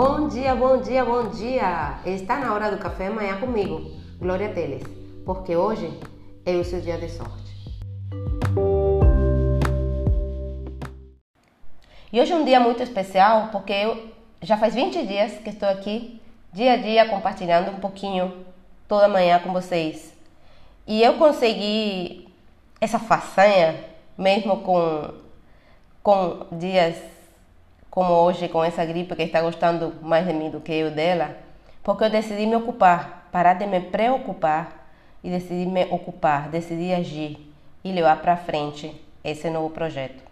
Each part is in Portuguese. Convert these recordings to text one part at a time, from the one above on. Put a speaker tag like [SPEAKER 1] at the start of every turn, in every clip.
[SPEAKER 1] Bom dia, bom dia, bom dia! Está na hora do café amanhã comigo, Glória Teles, porque hoje é o seu dia de sorte. E hoje é um dia muito especial porque eu já faz 20 dias que estou aqui, dia a dia, compartilhando um pouquinho toda manhã com vocês. E eu consegui essa façanha, mesmo com, com dias como hoje, com essa gripe que está gostando mais de mim do que eu dela, porque eu decidi me ocupar, parar de me preocupar e decidi me ocupar, decidi agir e levar para frente esse novo projeto.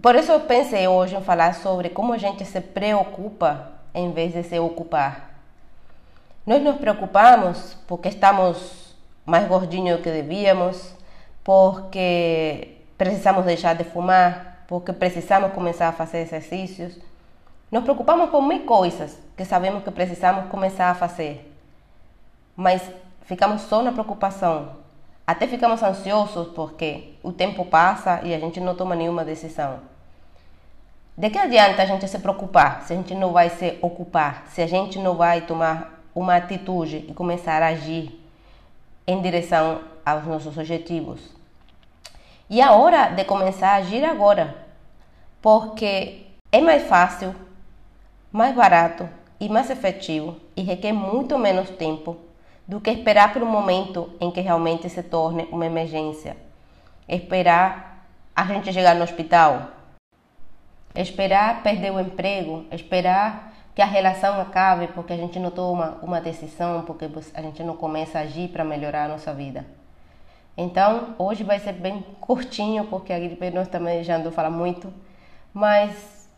[SPEAKER 1] Por isso eu pensei hoje em falar sobre como a gente se preocupa em vez de se ocupar. Nós nos preocupamos porque estamos mais gordinhos do que devíamos, porque precisamos deixar de fumar, porque precisamos começar a fazer exercícios. Nos preocupamos por mil coisas que sabemos que precisamos começar a fazer, mas ficamos só na preocupação. Até ficamos ansiosos porque o tempo passa e a gente não toma nenhuma decisão. De que adianta a gente se preocupar se a gente não vai se ocupar, se a gente não vai tomar uma atitude e começar a agir em direção aos nossos objetivos? E a hora de começar a agir agora, porque é mais fácil, mais barato e mais efetivo e requer muito menos tempo do que esperar um momento em que realmente se torne uma emergência. Esperar a gente chegar no hospital, esperar perder o emprego, esperar que a relação acabe porque a gente não toma uma decisão, porque a gente não começa a agir para melhorar a nossa vida. Então, hoje vai ser bem curtinho, porque a gripe nós também já andou falar muito, mas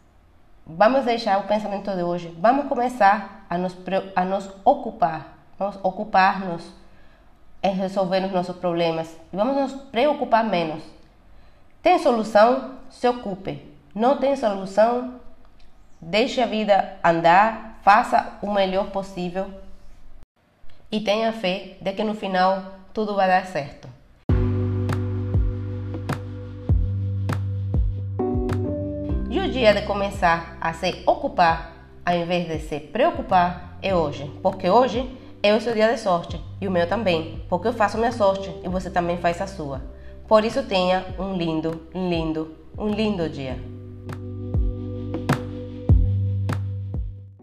[SPEAKER 1] vamos deixar o pensamento de hoje. Vamos começar a nos, a nos ocupar, vamos ocupar-nos em resolver os nossos problemas e vamos nos preocupar menos. Tem solução? Se ocupe. Não tem solução? Deixe a vida andar, faça o melhor possível e tenha fé de que no final tudo vai dar certo. E o dia de começar a se ocupar, ao invés de se preocupar, é hoje. Porque hoje é o seu dia de sorte e o meu também. Porque eu faço minha sorte e você também faz a sua. Por isso tenha um lindo, lindo, um lindo dia.